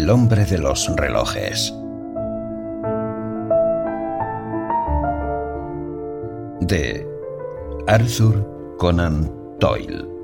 El hombre de los relojes. De Arthur Conan Doyle.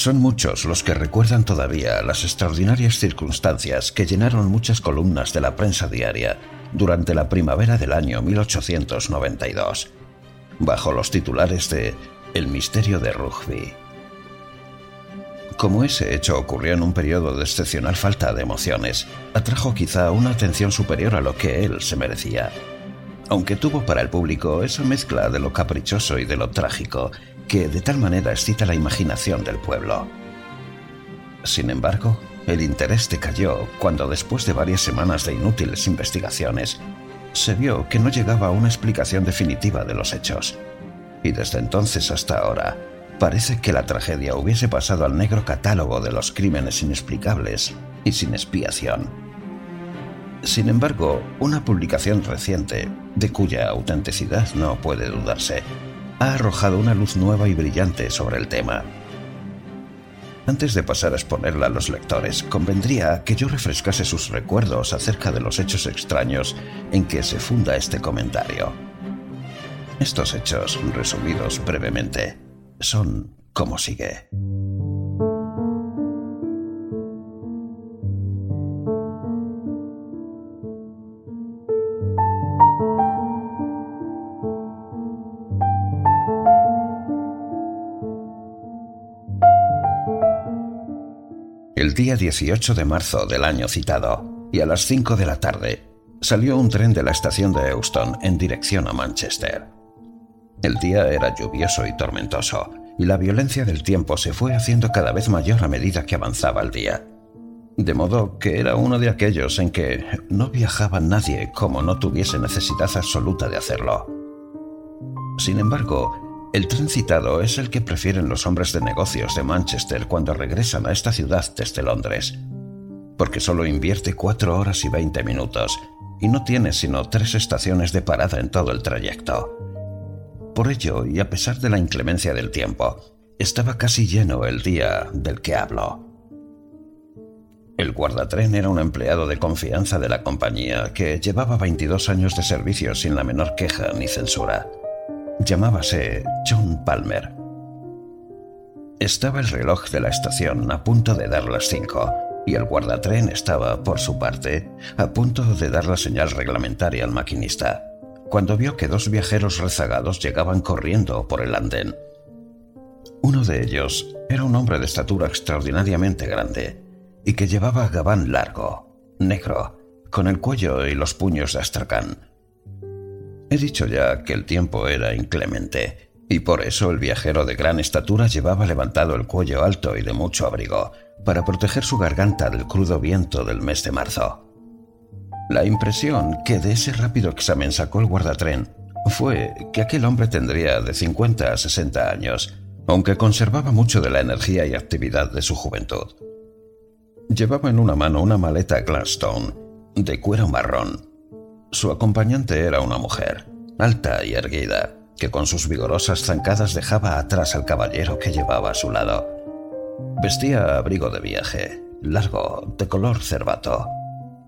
Son muchos los que recuerdan todavía las extraordinarias circunstancias que llenaron muchas columnas de la prensa diaria durante la primavera del año 1892, bajo los titulares de El misterio de Rugby. Como ese hecho ocurrió en un periodo de excepcional falta de emociones, atrajo quizá una atención superior a lo que él se merecía. Aunque tuvo para el público esa mezcla de lo caprichoso y de lo trágico que de tal manera excita la imaginación del pueblo. Sin embargo, el interés decayó cuando después de varias semanas de inútiles investigaciones, se vio que no llegaba a una explicación definitiva de los hechos. Y desde entonces hasta ahora, parece que la tragedia hubiese pasado al negro catálogo de los crímenes inexplicables y sin expiación. Sin embargo, una publicación reciente, de cuya autenticidad no puede dudarse, ha arrojado una luz nueva y brillante sobre el tema. Antes de pasar a exponerla a los lectores, convendría que yo refrescase sus recuerdos acerca de los hechos extraños en que se funda este comentario. Estos hechos, resumidos brevemente, son como sigue. Día 18 de marzo del año citado, y a las 5 de la tarde, salió un tren de la estación de Euston en dirección a Manchester. El día era lluvioso y tormentoso, y la violencia del tiempo se fue haciendo cada vez mayor a medida que avanzaba el día. De modo que era uno de aquellos en que no viajaba nadie como no tuviese necesidad absoluta de hacerlo. Sin embargo, el tren citado es el que prefieren los hombres de negocios de Manchester cuando regresan a esta ciudad desde Londres, porque solo invierte cuatro horas y veinte minutos y no tiene sino tres estaciones de parada en todo el trayecto. Por ello, y a pesar de la inclemencia del tiempo, estaba casi lleno el día del que hablo. El guardatren era un empleado de confianza de la compañía que llevaba 22 años de servicio sin la menor queja ni censura. Llamábase John Palmer. Estaba el reloj de la estación a punto de dar las cinco y el guardatren estaba, por su parte, a punto de dar la señal reglamentaria al maquinista, cuando vio que dos viajeros rezagados llegaban corriendo por el andén. Uno de ellos era un hombre de estatura extraordinariamente grande y que llevaba gabán largo, negro, con el cuello y los puños de astracán He dicho ya que el tiempo era inclemente, y por eso el viajero de gran estatura llevaba levantado el cuello alto y de mucho abrigo, para proteger su garganta del crudo viento del mes de marzo. La impresión que de ese rápido examen sacó el guardatren fue que aquel hombre tendría de 50 a 60 años, aunque conservaba mucho de la energía y actividad de su juventud. Llevaba en una mano una maleta Gladstone de cuero marrón su acompañante era una mujer, alta y erguida, que con sus vigorosas zancadas dejaba atrás al caballero que llevaba a su lado. Vestía abrigo de viaje, largo, de color cervato.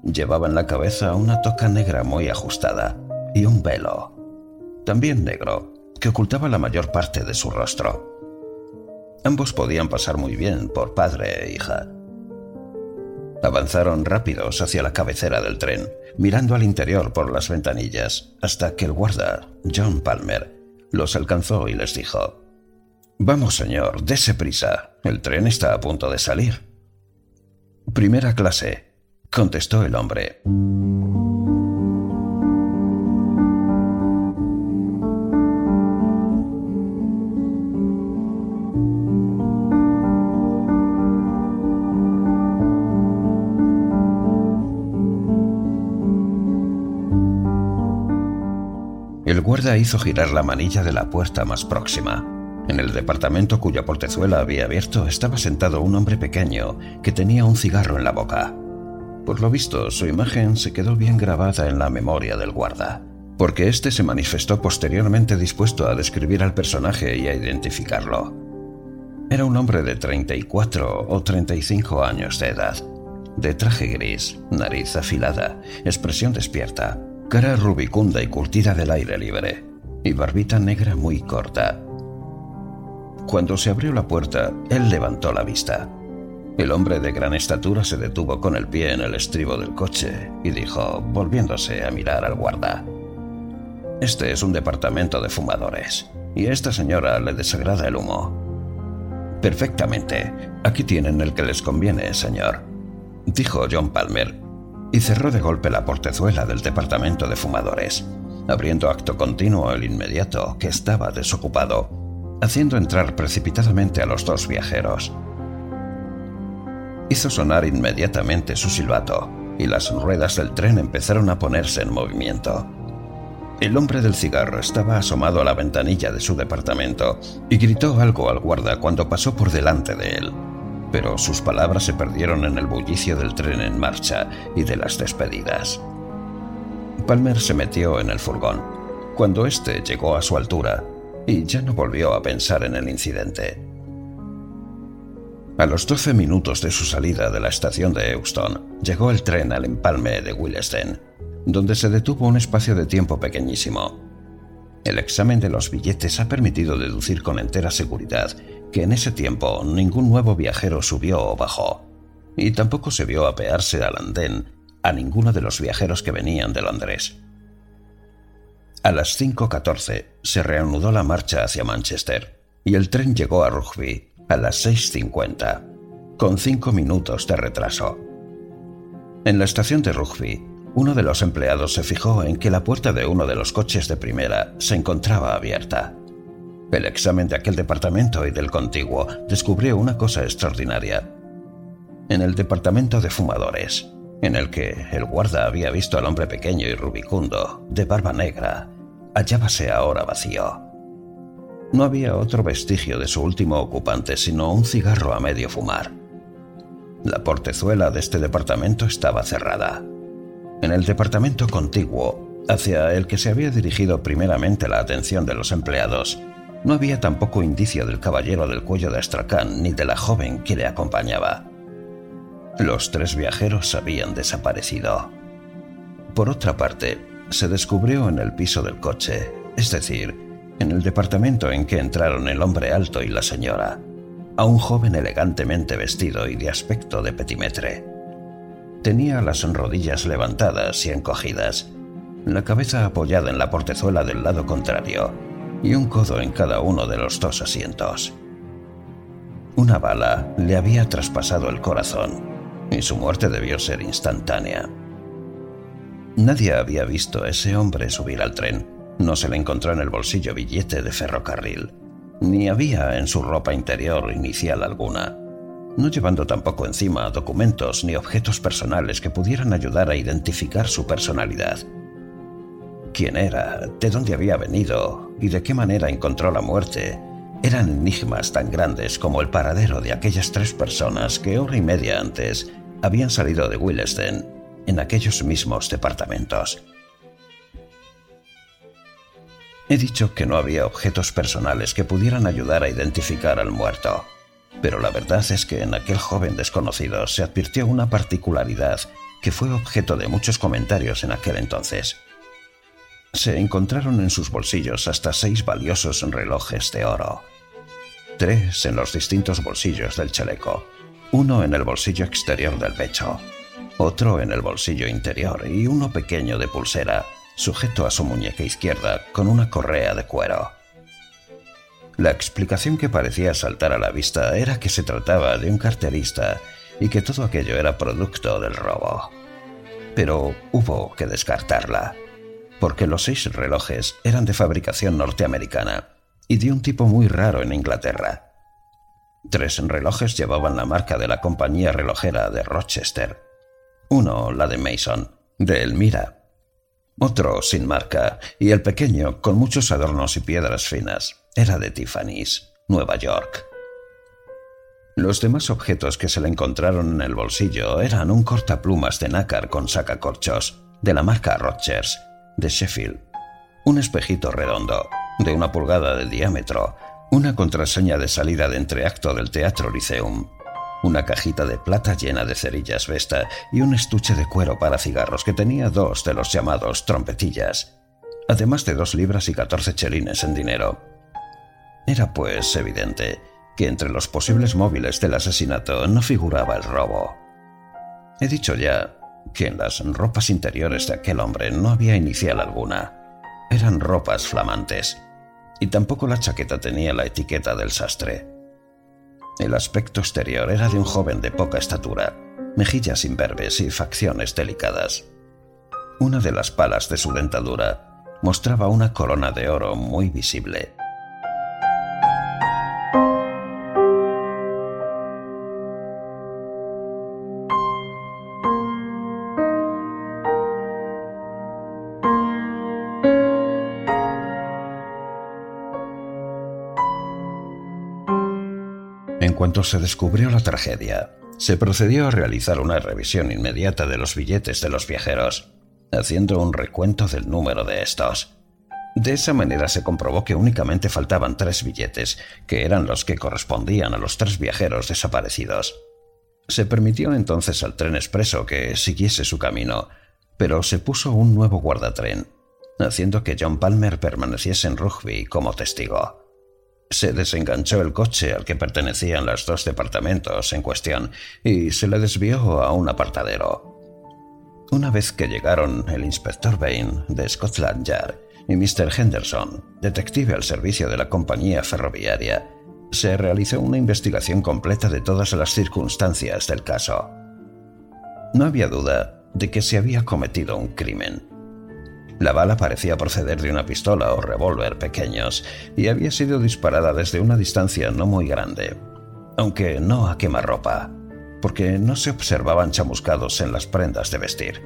Llevaba en la cabeza una toca negra muy ajustada y un velo, también negro, que ocultaba la mayor parte de su rostro. Ambos podían pasar muy bien por padre e hija. Avanzaron rápidos hacia la cabecera del tren, mirando al interior por las ventanillas, hasta que el guarda, John Palmer, los alcanzó y les dijo, Vamos, señor, dese prisa. El tren está a punto de salir. Primera clase, contestó el hombre. El guarda hizo girar la manilla de la puerta más próxima. En el departamento cuya portezuela había abierto estaba sentado un hombre pequeño que tenía un cigarro en la boca. Por lo visto, su imagen se quedó bien grabada en la memoria del guarda, porque éste se manifestó posteriormente dispuesto a describir al personaje y a identificarlo. Era un hombre de 34 o 35 años de edad, de traje gris, nariz afilada, expresión despierta, cara rubicunda y curtida del aire libre, y barbita negra muy corta. Cuando se abrió la puerta, él levantó la vista. El hombre de gran estatura se detuvo con el pie en el estribo del coche y dijo, volviéndose a mirar al guarda. Este es un departamento de fumadores, y a esta señora le desagrada el humo. Perfectamente. Aquí tienen el que les conviene, señor, dijo John Palmer, y cerró de golpe la portezuela del departamento de fumadores, abriendo acto continuo el inmediato que estaba desocupado, haciendo entrar precipitadamente a los dos viajeros. Hizo sonar inmediatamente su silbato y las ruedas del tren empezaron a ponerse en movimiento. El hombre del cigarro estaba asomado a la ventanilla de su departamento y gritó algo al guarda cuando pasó por delante de él pero sus palabras se perdieron en el bullicio del tren en marcha y de las despedidas. Palmer se metió en el furgón, cuando éste llegó a su altura, y ya no volvió a pensar en el incidente. A los doce minutos de su salida de la estación de Euston, llegó el tren al empalme de Willesden, donde se detuvo un espacio de tiempo pequeñísimo. El examen de los billetes ha permitido deducir con entera seguridad que en ese tiempo ningún nuevo viajero subió o bajó, y tampoco se vio apearse al andén a ninguno de los viajeros que venían de Londres. A las 5.14 se reanudó la marcha hacia Manchester y el tren llegó a Rugby a las 6.50, con cinco minutos de retraso. En la estación de Rugby, uno de los empleados se fijó en que la puerta de uno de los coches de primera se encontraba abierta. El examen de aquel departamento y del contiguo descubrió una cosa extraordinaria. En el departamento de fumadores, en el que el guarda había visto al hombre pequeño y rubicundo, de barba negra, hallábase ahora vacío. No había otro vestigio de su último ocupante sino un cigarro a medio fumar. La portezuela de este departamento estaba cerrada. En el departamento contiguo, hacia el que se había dirigido primeramente la atención de los empleados, no había tampoco indicio del caballero del cuello de Astracán ni de la joven que le acompañaba. Los tres viajeros habían desaparecido. Por otra parte, se descubrió en el piso del coche, es decir, en el departamento en que entraron el hombre alto y la señora, a un joven elegantemente vestido y de aspecto de petimetre. Tenía las rodillas levantadas y encogidas, la cabeza apoyada en la portezuela del lado contrario y un codo en cada uno de los dos asientos. Una bala le había traspasado el corazón y su muerte debió ser instantánea. Nadie había visto a ese hombre subir al tren. No se le encontró en el bolsillo billete de ferrocarril, ni había en su ropa interior inicial alguna, no llevando tampoco encima documentos ni objetos personales que pudieran ayudar a identificar su personalidad quién era, de dónde había venido y de qué manera encontró la muerte, eran enigmas tan grandes como el paradero de aquellas tres personas que hora y media antes habían salido de Willesden en aquellos mismos departamentos. He dicho que no había objetos personales que pudieran ayudar a identificar al muerto, pero la verdad es que en aquel joven desconocido se advirtió una particularidad que fue objeto de muchos comentarios en aquel entonces se encontraron en sus bolsillos hasta seis valiosos relojes de oro. Tres en los distintos bolsillos del chaleco, uno en el bolsillo exterior del pecho, otro en el bolsillo interior y uno pequeño de pulsera, sujeto a su muñeca izquierda con una correa de cuero. La explicación que parecía saltar a la vista era que se trataba de un carterista y que todo aquello era producto del robo. Pero hubo que descartarla, porque los seis relojes eran de fabricación norteamericana y de un tipo muy raro en Inglaterra. Tres relojes llevaban la marca de la compañía relojera de Rochester. Uno, la de Mason, de Elmira. Otro sin marca, y el pequeño, con muchos adornos y piedras finas, era de Tiffany's, Nueva York. Los demás objetos que se le encontraron en el bolsillo eran un cortaplumas de nácar con sacacorchos, de la marca Rogers, de Sheffield, un espejito redondo, de una pulgada de diámetro, una contraseña de salida de entreacto del Teatro Lyceum, una cajita de plata llena de cerillas Vesta y un estuche de cuero para cigarros que tenía dos de los llamados trompetillas, además de dos libras y catorce chelines en dinero. Era pues evidente que entre los posibles móviles del asesinato no figuraba el robo. He dicho ya que en las ropas interiores de aquel hombre no había inicial alguna. Eran ropas flamantes y tampoco la chaqueta tenía la etiqueta del sastre. El aspecto exterior era de un joven de poca estatura, mejillas imberbes y facciones delicadas. Una de las palas de su dentadura mostraba una corona de oro muy visible. Cuanto se descubrió la tragedia, se procedió a realizar una revisión inmediata de los billetes de los viajeros, haciendo un recuento del número de estos. De esa manera se comprobó que únicamente faltaban tres billetes, que eran los que correspondían a los tres viajeros desaparecidos. Se permitió entonces al tren expreso que siguiese su camino, pero se puso un nuevo guardatren, haciendo que John Palmer permaneciese en Rugby como testigo. Se desenganchó el coche al que pertenecían los dos departamentos en cuestión y se le desvió a un apartadero. Una vez que llegaron el inspector Bain de Scotland Yard y Mr. Henderson, detective al servicio de la compañía ferroviaria, se realizó una investigación completa de todas las circunstancias del caso. No había duda de que se había cometido un crimen la bala parecía proceder de una pistola o revólver pequeños y había sido disparada desde una distancia no muy grande, aunque no a quemarropa, porque no se observaban chamuscados en las prendas de vestir.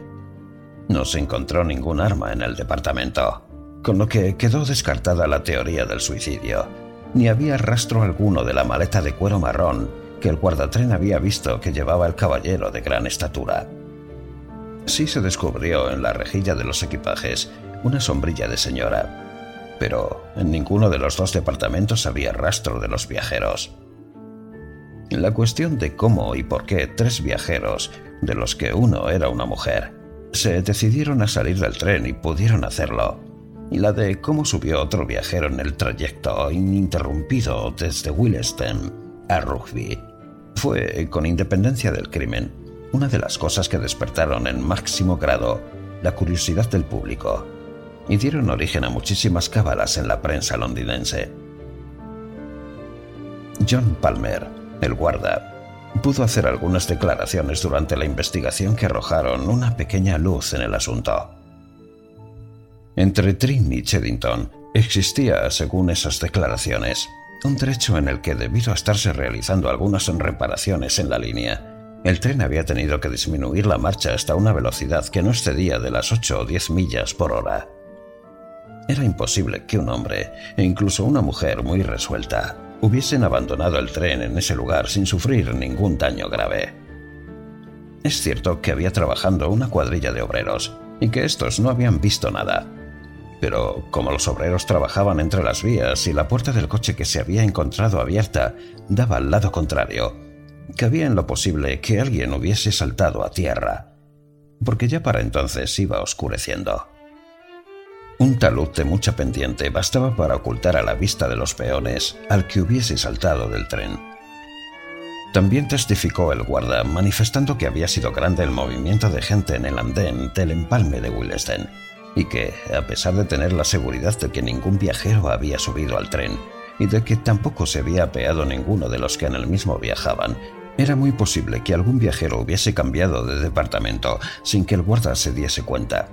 No se encontró ningún arma en el departamento, con lo que quedó descartada la teoría del suicidio, ni había rastro alguno de la maleta de cuero marrón que el guardatren había visto que llevaba el caballero de gran estatura sí se descubrió en la rejilla de los equipajes una sombrilla de señora, pero en ninguno de los dos departamentos había rastro de los viajeros. La cuestión de cómo y por qué tres viajeros, de los que uno era una mujer, se decidieron a salir del tren y pudieron hacerlo, y la de cómo subió otro viajero en el trayecto ininterrumpido desde Willesden a Rugby, fue, con independencia del crimen, una de las cosas que despertaron en máximo grado la curiosidad del público y dieron origen a muchísimas cábalas en la prensa londinense. John Palmer, el guarda, pudo hacer algunas declaraciones durante la investigación que arrojaron una pequeña luz en el asunto. Entre Trim y Cheddington existía, según esas declaraciones, un trecho en el que, debido a estarse realizando algunas reparaciones en la línea, el tren había tenido que disminuir la marcha hasta una velocidad que no excedía de las 8 o 10 millas por hora. Era imposible que un hombre, e incluso una mujer muy resuelta, hubiesen abandonado el tren en ese lugar sin sufrir ningún daño grave. Es cierto que había trabajando una cuadrilla de obreros y que estos no habían visto nada. Pero como los obreros trabajaban entre las vías y la puerta del coche que se había encontrado abierta daba al lado contrario, cabía en lo posible que alguien hubiese saltado a tierra, porque ya para entonces iba oscureciendo. Un talud de mucha pendiente bastaba para ocultar a la vista de los peones al que hubiese saltado del tren. También testificó el guarda manifestando que había sido grande el movimiento de gente en el andén del empalme de Willesden y que, a pesar de tener la seguridad de que ningún viajero había subido al tren, y de que tampoco se había apeado ninguno de los que en el mismo viajaban, era muy posible que algún viajero hubiese cambiado de departamento sin que el guarda se diese cuenta.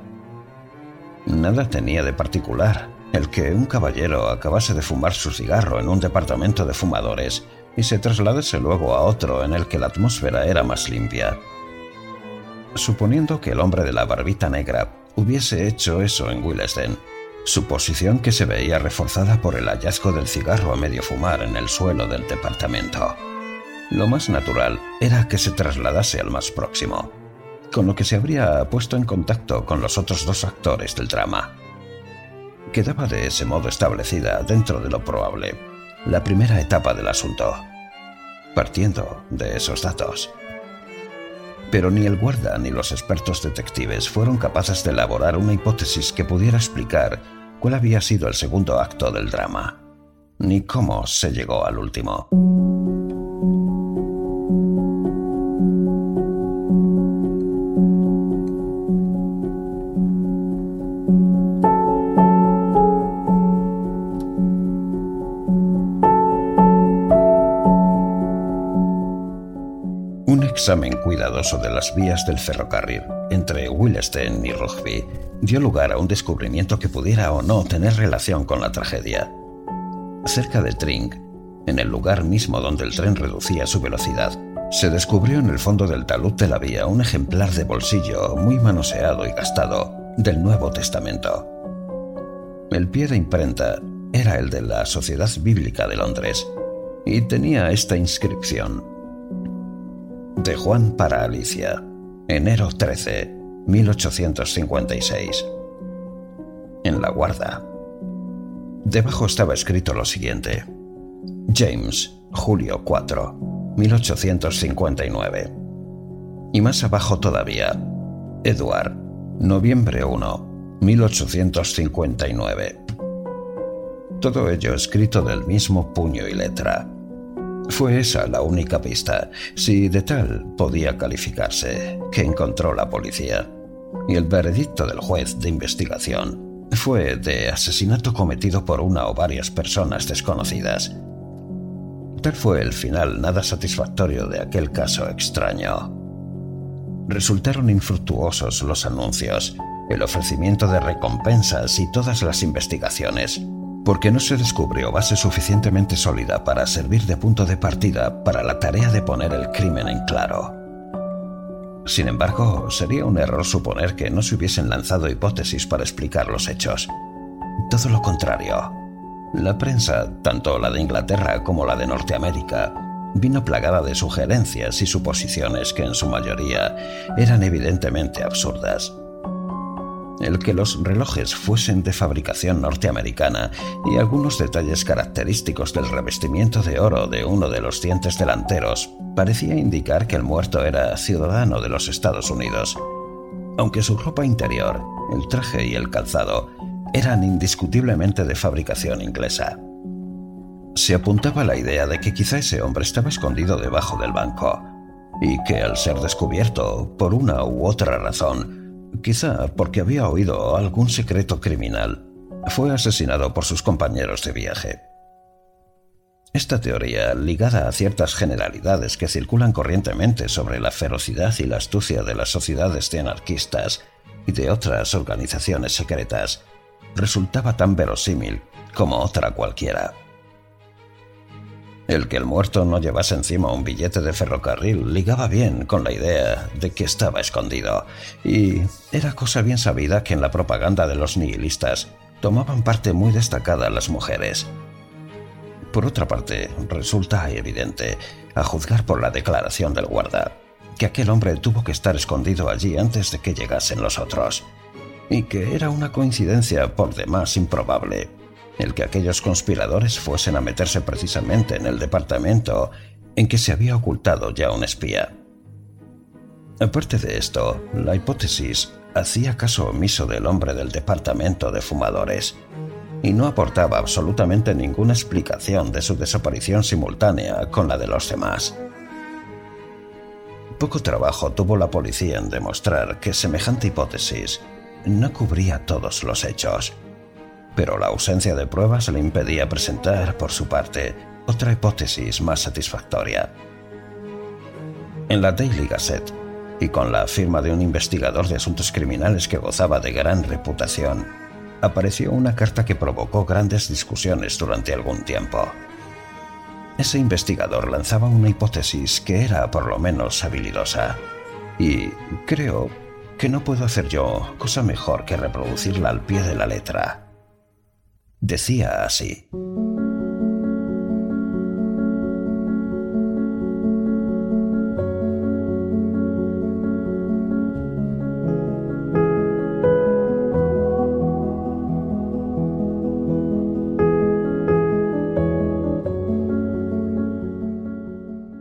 Nada tenía de particular el que un caballero acabase de fumar su cigarro en un departamento de fumadores y se trasladase luego a otro en el que la atmósfera era más limpia. Suponiendo que el hombre de la barbita negra hubiese hecho eso en Willesden, suposición que se veía reforzada por el hallazgo del cigarro a medio fumar en el suelo del departamento. Lo más natural era que se trasladase al más próximo, con lo que se habría puesto en contacto con los otros dos actores del drama. Quedaba de ese modo establecida, dentro de lo probable, la primera etapa del asunto, partiendo de esos datos. Pero ni el guarda ni los expertos detectives fueron capaces de elaborar una hipótesis que pudiera explicar cuál había sido el segundo acto del drama, ni cómo se llegó al último. Examen cuidadoso de las vías del ferrocarril entre Willesden y Rugby dio lugar a un descubrimiento que pudiera o no tener relación con la tragedia. Cerca de Tring, en el lugar mismo donde el tren reducía su velocidad, se descubrió en el fondo del talud de la vía un ejemplar de bolsillo muy manoseado y gastado del Nuevo Testamento. El pie de imprenta era el de la Sociedad Bíblica de Londres y tenía esta inscripción de Juan para Alicia, enero 13, 1856. En la guarda. Debajo estaba escrito lo siguiente. James, julio 4, 1859. Y más abajo todavía. Edward, noviembre 1, 1859. Todo ello escrito del mismo puño y letra fue esa la única pista, si de tal podía calificarse, que encontró la policía. Y el veredicto del juez de investigación fue de asesinato cometido por una o varias personas desconocidas. Tal fue el final nada satisfactorio de aquel caso extraño. Resultaron infructuosos los anuncios, el ofrecimiento de recompensas y todas las investigaciones porque no se descubrió base suficientemente sólida para servir de punto de partida para la tarea de poner el crimen en claro. Sin embargo, sería un error suponer que no se hubiesen lanzado hipótesis para explicar los hechos. Todo lo contrario. La prensa, tanto la de Inglaterra como la de Norteamérica, vino plagada de sugerencias y suposiciones que en su mayoría eran evidentemente absurdas el que los relojes fuesen de fabricación norteamericana y algunos detalles característicos del revestimiento de oro de uno de los dientes delanteros parecía indicar que el muerto era ciudadano de los Estados Unidos, aunque su ropa interior, el traje y el calzado eran indiscutiblemente de fabricación inglesa. Se apuntaba la idea de que quizá ese hombre estaba escondido debajo del banco y que al ser descubierto, por una u otra razón, quizá porque había oído algún secreto criminal, fue asesinado por sus compañeros de viaje. Esta teoría, ligada a ciertas generalidades que circulan corrientemente sobre la ferocidad y la astucia de las sociedades de anarquistas y de otras organizaciones secretas, resultaba tan verosímil como otra cualquiera. El que el muerto no llevase encima un billete de ferrocarril ligaba bien con la idea de que estaba escondido, y era cosa bien sabida que en la propaganda de los nihilistas tomaban parte muy destacada las mujeres. Por otra parte, resulta evidente, a juzgar por la declaración del guarda, que aquel hombre tuvo que estar escondido allí antes de que llegasen los otros, y que era una coincidencia por demás improbable el que aquellos conspiradores fuesen a meterse precisamente en el departamento en que se había ocultado ya un espía. Aparte de esto, la hipótesis hacía caso omiso del hombre del departamento de fumadores y no aportaba absolutamente ninguna explicación de su desaparición simultánea con la de los demás. Poco trabajo tuvo la policía en demostrar que semejante hipótesis no cubría todos los hechos pero la ausencia de pruebas le impedía presentar, por su parte, otra hipótesis más satisfactoria. En la Daily Gazette, y con la firma de un investigador de asuntos criminales que gozaba de gran reputación, apareció una carta que provocó grandes discusiones durante algún tiempo. Ese investigador lanzaba una hipótesis que era por lo menos habilidosa, y creo que no puedo hacer yo cosa mejor que reproducirla al pie de la letra. Decía así.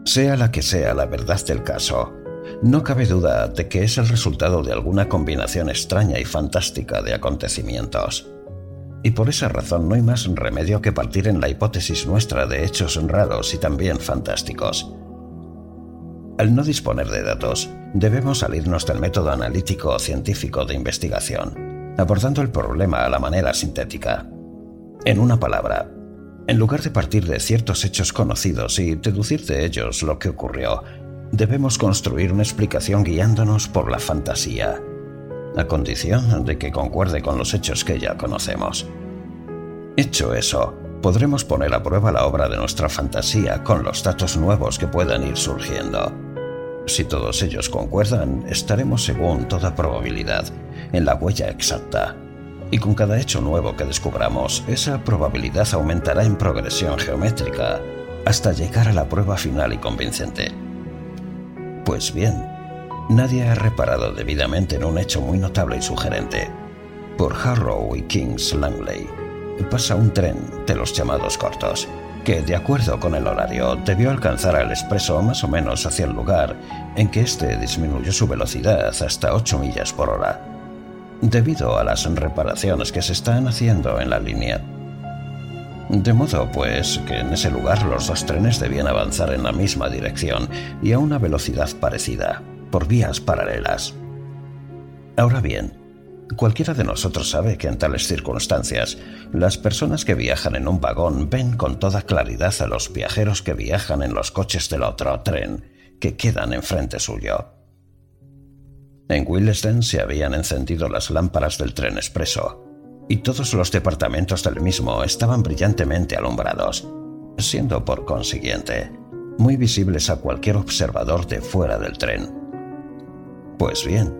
Sea la que sea la verdad del caso, no cabe duda de que es el resultado de alguna combinación extraña y fantástica de acontecimientos. Y por esa razón no hay más remedio que partir en la hipótesis nuestra de hechos raros y también fantásticos. Al no disponer de datos, debemos salirnos del método analítico o científico de investigación, abordando el problema a la manera sintética. En una palabra, en lugar de partir de ciertos hechos conocidos y deducir de ellos lo que ocurrió, debemos construir una explicación guiándonos por la fantasía, a condición de que concuerde con los hechos que ya conocemos. Hecho eso, podremos poner a prueba la obra de nuestra fantasía con los datos nuevos que puedan ir surgiendo. Si todos ellos concuerdan, estaremos según toda probabilidad en la huella exacta y con cada hecho nuevo que descubramos, esa probabilidad aumentará en progresión geométrica hasta llegar a la prueba final y convincente. Pues bien, nadie ha reparado debidamente en un hecho muy notable y sugerente. Por Harrow y King's Langley pasa un tren de los llamados cortos, que de acuerdo con el horario debió alcanzar al expreso más o menos hacia el lugar en que éste disminuyó su velocidad hasta 8 millas por hora debido a las reparaciones que se están haciendo en la línea. De modo, pues, que en ese lugar los dos trenes debían avanzar en la misma dirección y a una velocidad parecida, por vías paralelas. Ahora bien, cualquiera de nosotros sabe que en tales circunstancias, las personas que viajan en un vagón ven con toda claridad a los viajeros que viajan en los coches del otro tren, que quedan enfrente suyo. En Willesden se habían encendido las lámparas del tren expreso, y todos los departamentos del mismo estaban brillantemente alumbrados, siendo por consiguiente muy visibles a cualquier observador de fuera del tren. Pues bien,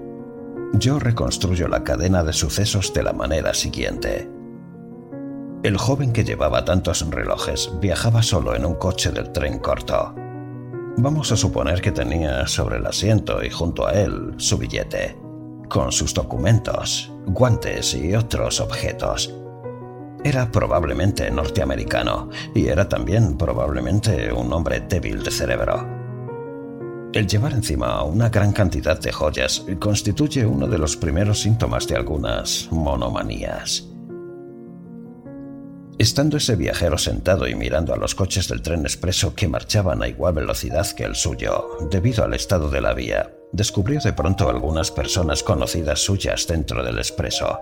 yo reconstruyo la cadena de sucesos de la manera siguiente. El joven que llevaba tantos relojes viajaba solo en un coche del tren corto. Vamos a suponer que tenía sobre el asiento y junto a él su billete, con sus documentos, guantes y otros objetos. Era probablemente norteamericano y era también probablemente un hombre débil de cerebro. El llevar encima una gran cantidad de joyas constituye uno de los primeros síntomas de algunas monomanías. Estando ese viajero sentado y mirando a los coches del tren expreso que marchaban a igual velocidad que el suyo, debido al estado de la vía, descubrió de pronto algunas personas conocidas suyas dentro del expreso.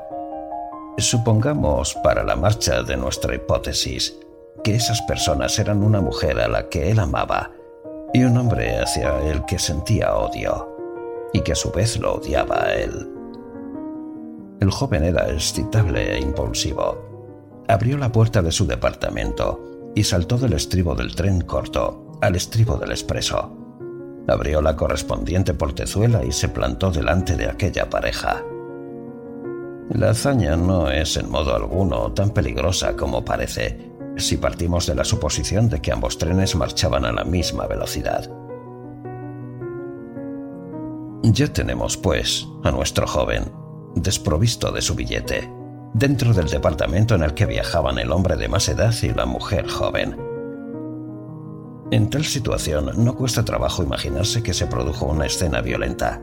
Supongamos, para la marcha de nuestra hipótesis, que esas personas eran una mujer a la que él amaba y un hombre hacia el que sentía odio, y que a su vez lo odiaba a él. El joven era excitable e impulsivo, abrió la puerta de su departamento y saltó del estribo del tren corto al estribo del expreso. Abrió la correspondiente portezuela y se plantó delante de aquella pareja. La hazaña no es en modo alguno tan peligrosa como parece, si partimos de la suposición de que ambos trenes marchaban a la misma velocidad. Ya tenemos, pues, a nuestro joven, desprovisto de su billete dentro del departamento en el que viajaban el hombre de más edad y la mujer joven. En tal situación no cuesta trabajo imaginarse que se produjo una escena violenta.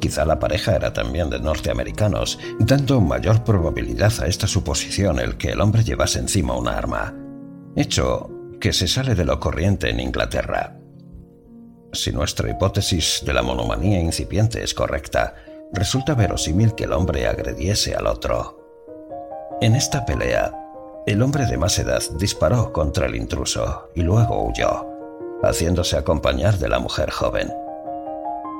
Quizá la pareja era también de norteamericanos, dando mayor probabilidad a esta suposición el que el hombre llevase encima una arma, hecho que se sale de lo corriente en Inglaterra. Si nuestra hipótesis de la monomanía incipiente es correcta, resulta verosímil que el hombre agrediese al otro, En esta pelea, el hombre de más edad disparó contra el intruso y luego huyó, haciéndose acompañar de la mujer joven.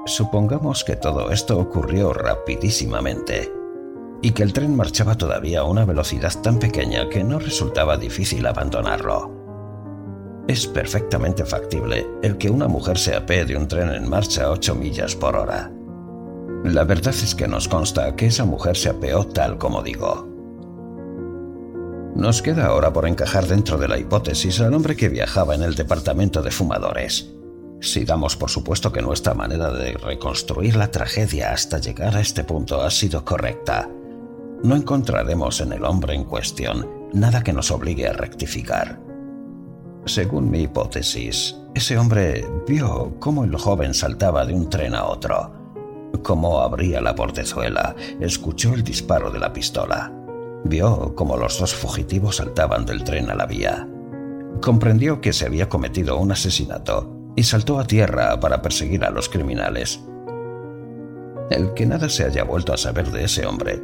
Supongamos que todo esto ocurrió rapidísimamente y que el tren marchaba todavía a una velocidad tan pequeña que no resultaba difícil abandonarlo. Es perfectamente factible el que una mujer se apee de un tren en marcha a 8 millas por hora. La verdad es que nos consta que esa mujer se apeó tal como digo. Nos queda ahora por encajar dentro de la hipótesis al hombre que viajaba en el departamento de fumadores. Si damos por supuesto que nuestra manera de reconstruir la tragedia hasta llegar a este punto ha sido correcta, no encontraremos en el hombre en cuestión nada que nos obligue a rectificar. Según mi hipótesis, ese hombre vio cómo el joven saltaba de un tren a otro, cómo abría la portezuela, escuchó el disparo de la pistola, vio cómo los dos fugitivos saltaban del tren a la vía, comprendió que se había cometido un asesinato y saltó a tierra para perseguir a los criminales. El que nada se haya vuelto a saber de ese hombre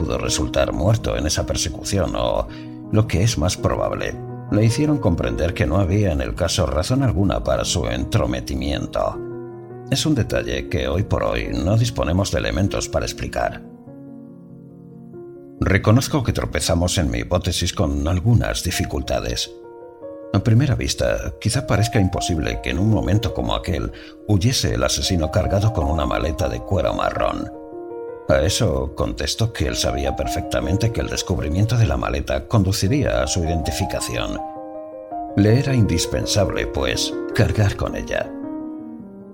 pudo resultar muerto en esa persecución o, lo que es más probable, le hicieron comprender que no había en el caso razón alguna para su entrometimiento. Es un detalle que hoy por hoy no disponemos de elementos para explicar. Reconozco que tropezamos en mi hipótesis con algunas dificultades. A primera vista, quizá parezca imposible que en un momento como aquel huyese el asesino cargado con una maleta de cuero marrón. A eso contestó que él sabía perfectamente que el descubrimiento de la maleta conduciría a su identificación. Le era indispensable, pues, cargar con ella.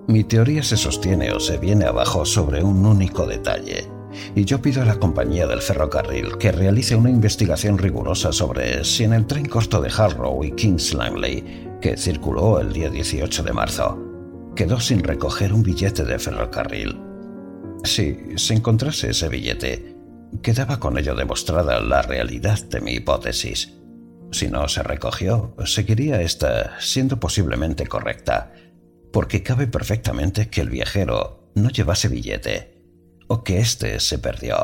Mi teoría se sostiene o se viene abajo sobre un único detalle, y yo pido a la compañía del ferrocarril que realice una investigación rigurosa sobre si en el tren corto de Harrow y Kings Langley, que circuló el día 18 de marzo, quedó sin recoger un billete de ferrocarril. Si se encontrase ese billete, quedaba con ello demostrada la realidad de mi hipótesis. Si no se recogió, seguiría esta siendo posiblemente correcta, porque cabe perfectamente que el viajero no llevase billete o que éste se perdió.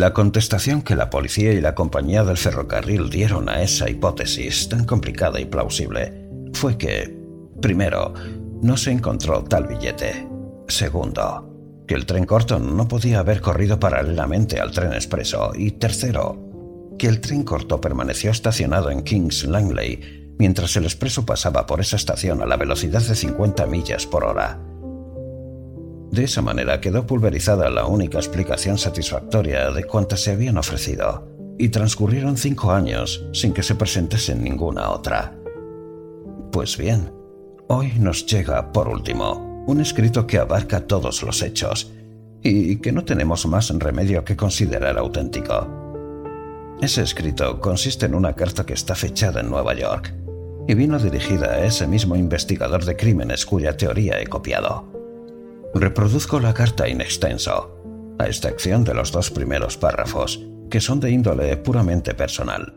La contestación que la policía y la compañía del ferrocarril dieron a esa hipótesis tan complicada y plausible fue que, primero, no se encontró tal billete. Segundo, que el tren corto no podía haber corrido paralelamente al tren expreso. Y tercero, que el tren corto permaneció estacionado en Kings Langley mientras el expreso pasaba por esa estación a la velocidad de 50 millas por hora. De esa manera quedó pulverizada la única explicación satisfactoria de cuantas se habían ofrecido, y transcurrieron cinco años sin que se presentase ninguna otra. Pues bien, hoy nos llega, por último, un escrito que abarca todos los hechos, y que no tenemos más remedio que considerar auténtico. Ese escrito consiste en una carta que está fechada en Nueva York, y vino dirigida a ese mismo investigador de crímenes cuya teoría he copiado. Reproduzco la carta in extenso, a excepción de los dos primeros párrafos, que son de índole puramente personal.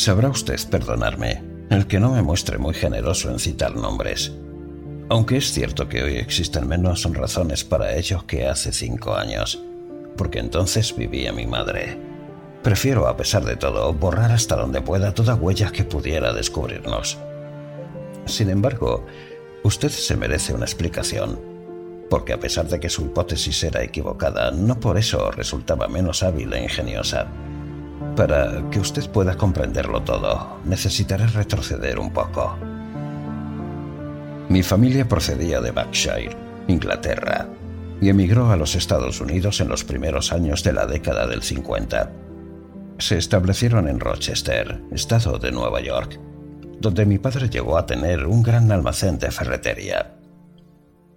Sabrá usted perdonarme el que no me muestre muy generoso en citar nombres, aunque es cierto que hoy existen menos razones para ello que hace cinco años porque entonces vivía mi madre. Prefiero, a pesar de todo, borrar hasta donde pueda toda huella que pudiera descubrirnos. Sin embargo, usted se merece una explicación, porque a pesar de que su hipótesis era equivocada, no por eso resultaba menos hábil e ingeniosa. Para que usted pueda comprenderlo todo, necesitaré retroceder un poco. Mi familia procedía de Berkshire, Inglaterra, y emigró a los Estados Unidos en los primeros años de la década del 50. Se establecieron en Rochester, estado de Nueva York, donde mi padre llegó a tener un gran almacén de ferretería.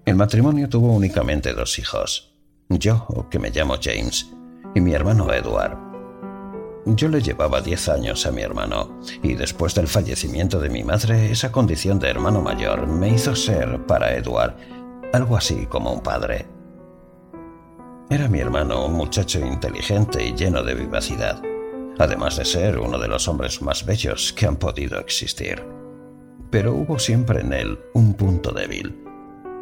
El matrimonio tuvo únicamente dos hijos, yo, que me llamo James, y mi hermano Edward. Yo le llevaba 10 años a mi hermano, y después del fallecimiento de mi madre, esa condición de hermano mayor me hizo ser, para Edward, algo así como un padre. Era mi hermano un muchacho inteligente y lleno de vivacidad, además de ser uno de los hombres más bellos que han podido existir. Pero hubo siempre en él un punto débil.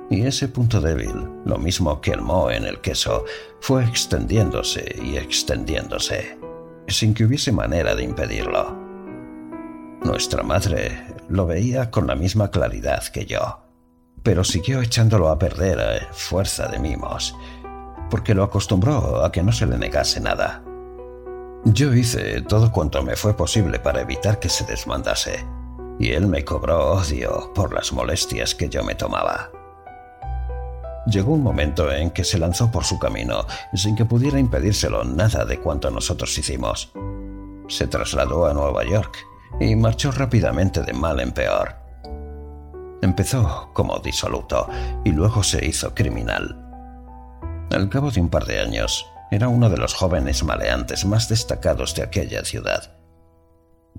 Y ese punto débil, lo mismo que el moho en el queso, fue extendiéndose y extendiéndose, sin que hubiese manera de impedirlo. Nuestra madre lo veía con la misma claridad que yo, pero siguió echándolo a perder a fuerza de mimos, porque lo acostumbró a que no se le negase nada. Yo hice todo cuanto me fue posible para evitar que se desmandase, y él me cobró odio por las molestias que yo me tomaba. Llegó un momento en que se lanzó por su camino sin que pudiera impedírselo nada de cuanto nosotros hicimos. Se trasladó a Nueva York y marchó rápidamente de mal en peor. Empezó como disoluto y luego se hizo criminal. Al cabo de un par de años, era uno de los jóvenes maleantes más destacados de aquella ciudad.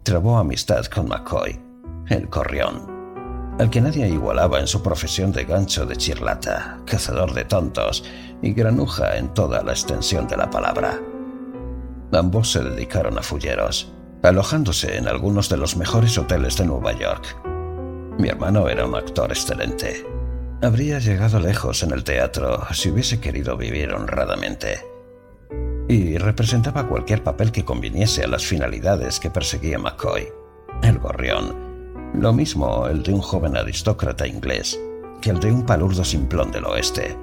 Trabó amistad con McCoy, el corrión, al que nadie igualaba en su profesión de gancho de chirlata, cazador de tontos y granuja en toda la extensión de la palabra. Ambos se dedicaron a fulleros, alojándose en algunos de los mejores hoteles de Nueva York. Mi hermano era un actor excelente, Habría llegado lejos en el teatro si hubiese querido vivir honradamente. Y representaba cualquier papel que conviniese a las finalidades que perseguía McCoy. El gorrión. Lo mismo el de un joven aristócrata inglés que el de un palurdo simplón del oeste.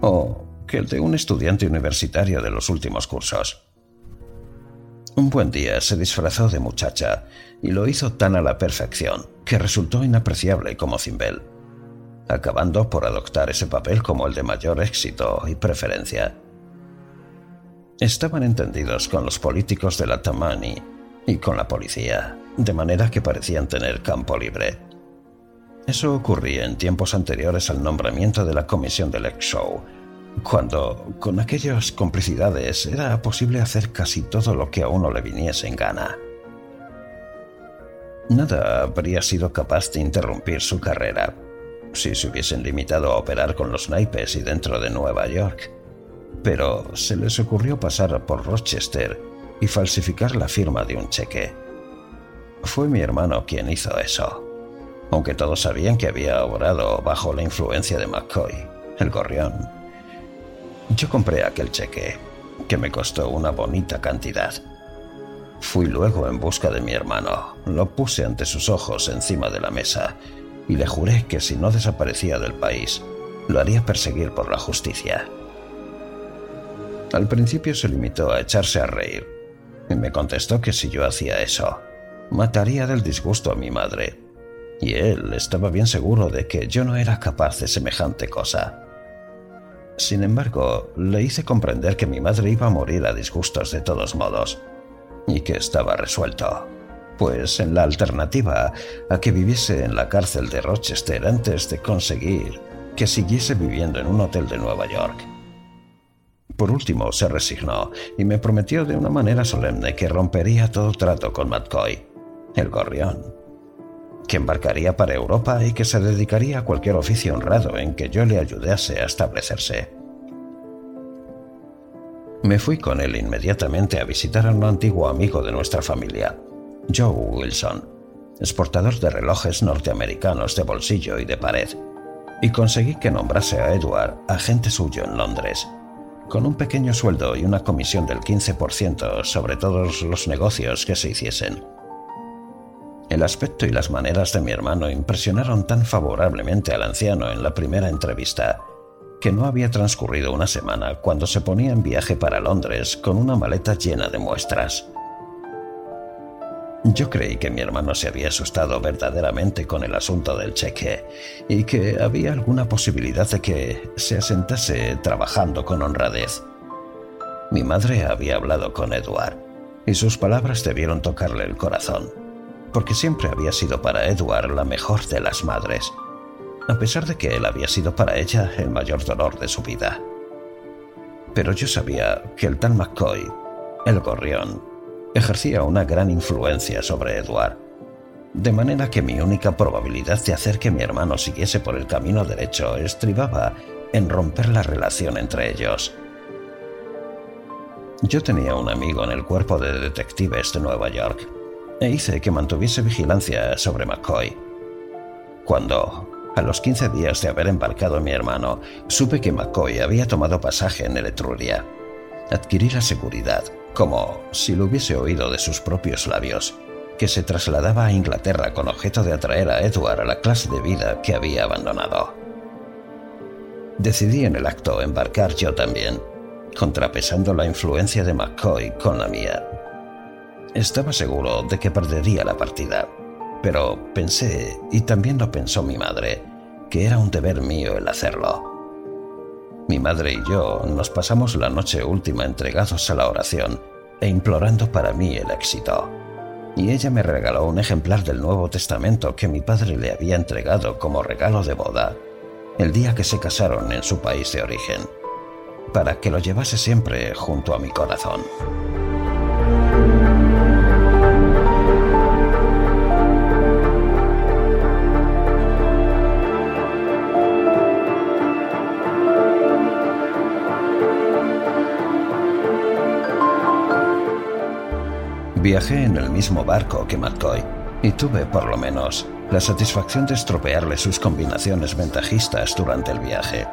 O que el de un estudiante universitario de los últimos cursos. Un buen día se disfrazó de muchacha y lo hizo tan a la perfección que resultó inapreciable como Cimbel acabando por adoptar ese papel como el de mayor éxito y preferencia. Estaban entendidos con los políticos de la Tamani y con la policía, de manera que parecían tener campo libre. Eso ocurría en tiempos anteriores al nombramiento de la comisión del ex-show, cuando, con aquellas complicidades, era posible hacer casi todo lo que a uno le viniese en gana. Nada habría sido capaz de interrumpir su carrera, si se hubiesen limitado a operar con los naipes y dentro de Nueva York. Pero se les ocurrió pasar por Rochester y falsificar la firma de un cheque. Fue mi hermano quien hizo eso, aunque todos sabían que había obrado bajo la influencia de McCoy, el gorrión. Yo compré aquel cheque, que me costó una bonita cantidad. Fui luego en busca de mi hermano, lo puse ante sus ojos encima de la mesa y le juré que si no desaparecía del país, lo haría perseguir por la justicia. Al principio se limitó a echarse a reír y me contestó que si yo hacía eso, mataría del disgusto a mi madre, y él estaba bien seguro de que yo no era capaz de semejante cosa. Sin embargo, le hice comprender que mi madre iba a morir a disgustos de todos modos, y que estaba resuelto pues en la alternativa a que viviese en la cárcel de Rochester antes de conseguir que siguiese viviendo en un hotel de Nueva York. Por último, se resignó y me prometió de una manera solemne que rompería todo trato con McCoy, el gorrión, que embarcaría para Europa y que se dedicaría a cualquier oficio honrado en que yo le ayudase a establecerse. Me fui con él inmediatamente a visitar a un antiguo amigo de nuestra familia, Joe Wilson, exportador de relojes norteamericanos de bolsillo y de pared, y conseguí que nombrase a Edward agente suyo en Londres, con un pequeño sueldo y una comisión del 15% sobre todos los negocios que se hiciesen. El aspecto y las maneras de mi hermano impresionaron tan favorablemente al anciano en la primera entrevista que no había transcurrido una semana cuando se ponía en viaje para Londres con una maleta llena de muestras. Yo creí que mi hermano se había asustado verdaderamente con el asunto del cheque y que había alguna posibilidad de que se asentase trabajando con honradez. Mi madre había hablado con Edward y sus palabras debieron tocarle el corazón, porque siempre había sido para Edward la mejor de las madres, a pesar de que él había sido para ella el mayor dolor de su vida. Pero yo sabía que el tal McCoy, el gorrión, ejercía una gran influencia sobre Edward, de manera que mi única probabilidad de hacer que mi hermano siguiese por el camino derecho estribaba en romper la relación entre ellos. Yo tenía un amigo en el cuerpo de detectives de Nueva York e hice que mantuviese vigilancia sobre McCoy. Cuando, a los 15 días de haber embarcado mi hermano, supe que McCoy había tomado pasaje en el Etruria. Adquirí la seguridad, como si lo hubiese oído de sus propios labios, que se trasladaba a Inglaterra con objeto de atraer a Edward a la clase de vida que había abandonado. Decidí en el acto embarcar yo también, contrapesando la influencia de McCoy con la mía. Estaba seguro de que perdería la partida, pero pensé, y también lo pensó mi madre, que era un deber mío el hacerlo. Mi madre y yo nos pasamos la noche última entregados a la oración e implorando para mí el éxito. Y ella me regaló un ejemplar del Nuevo Testamento que mi padre le había entregado como regalo de boda el día que se casaron en su país de origen, para que lo llevase siempre junto a mi corazón. Viajé en el mismo barco que McCoy y tuve, por lo menos, la satisfacción de estropearle sus combinaciones ventajistas durante el viaje.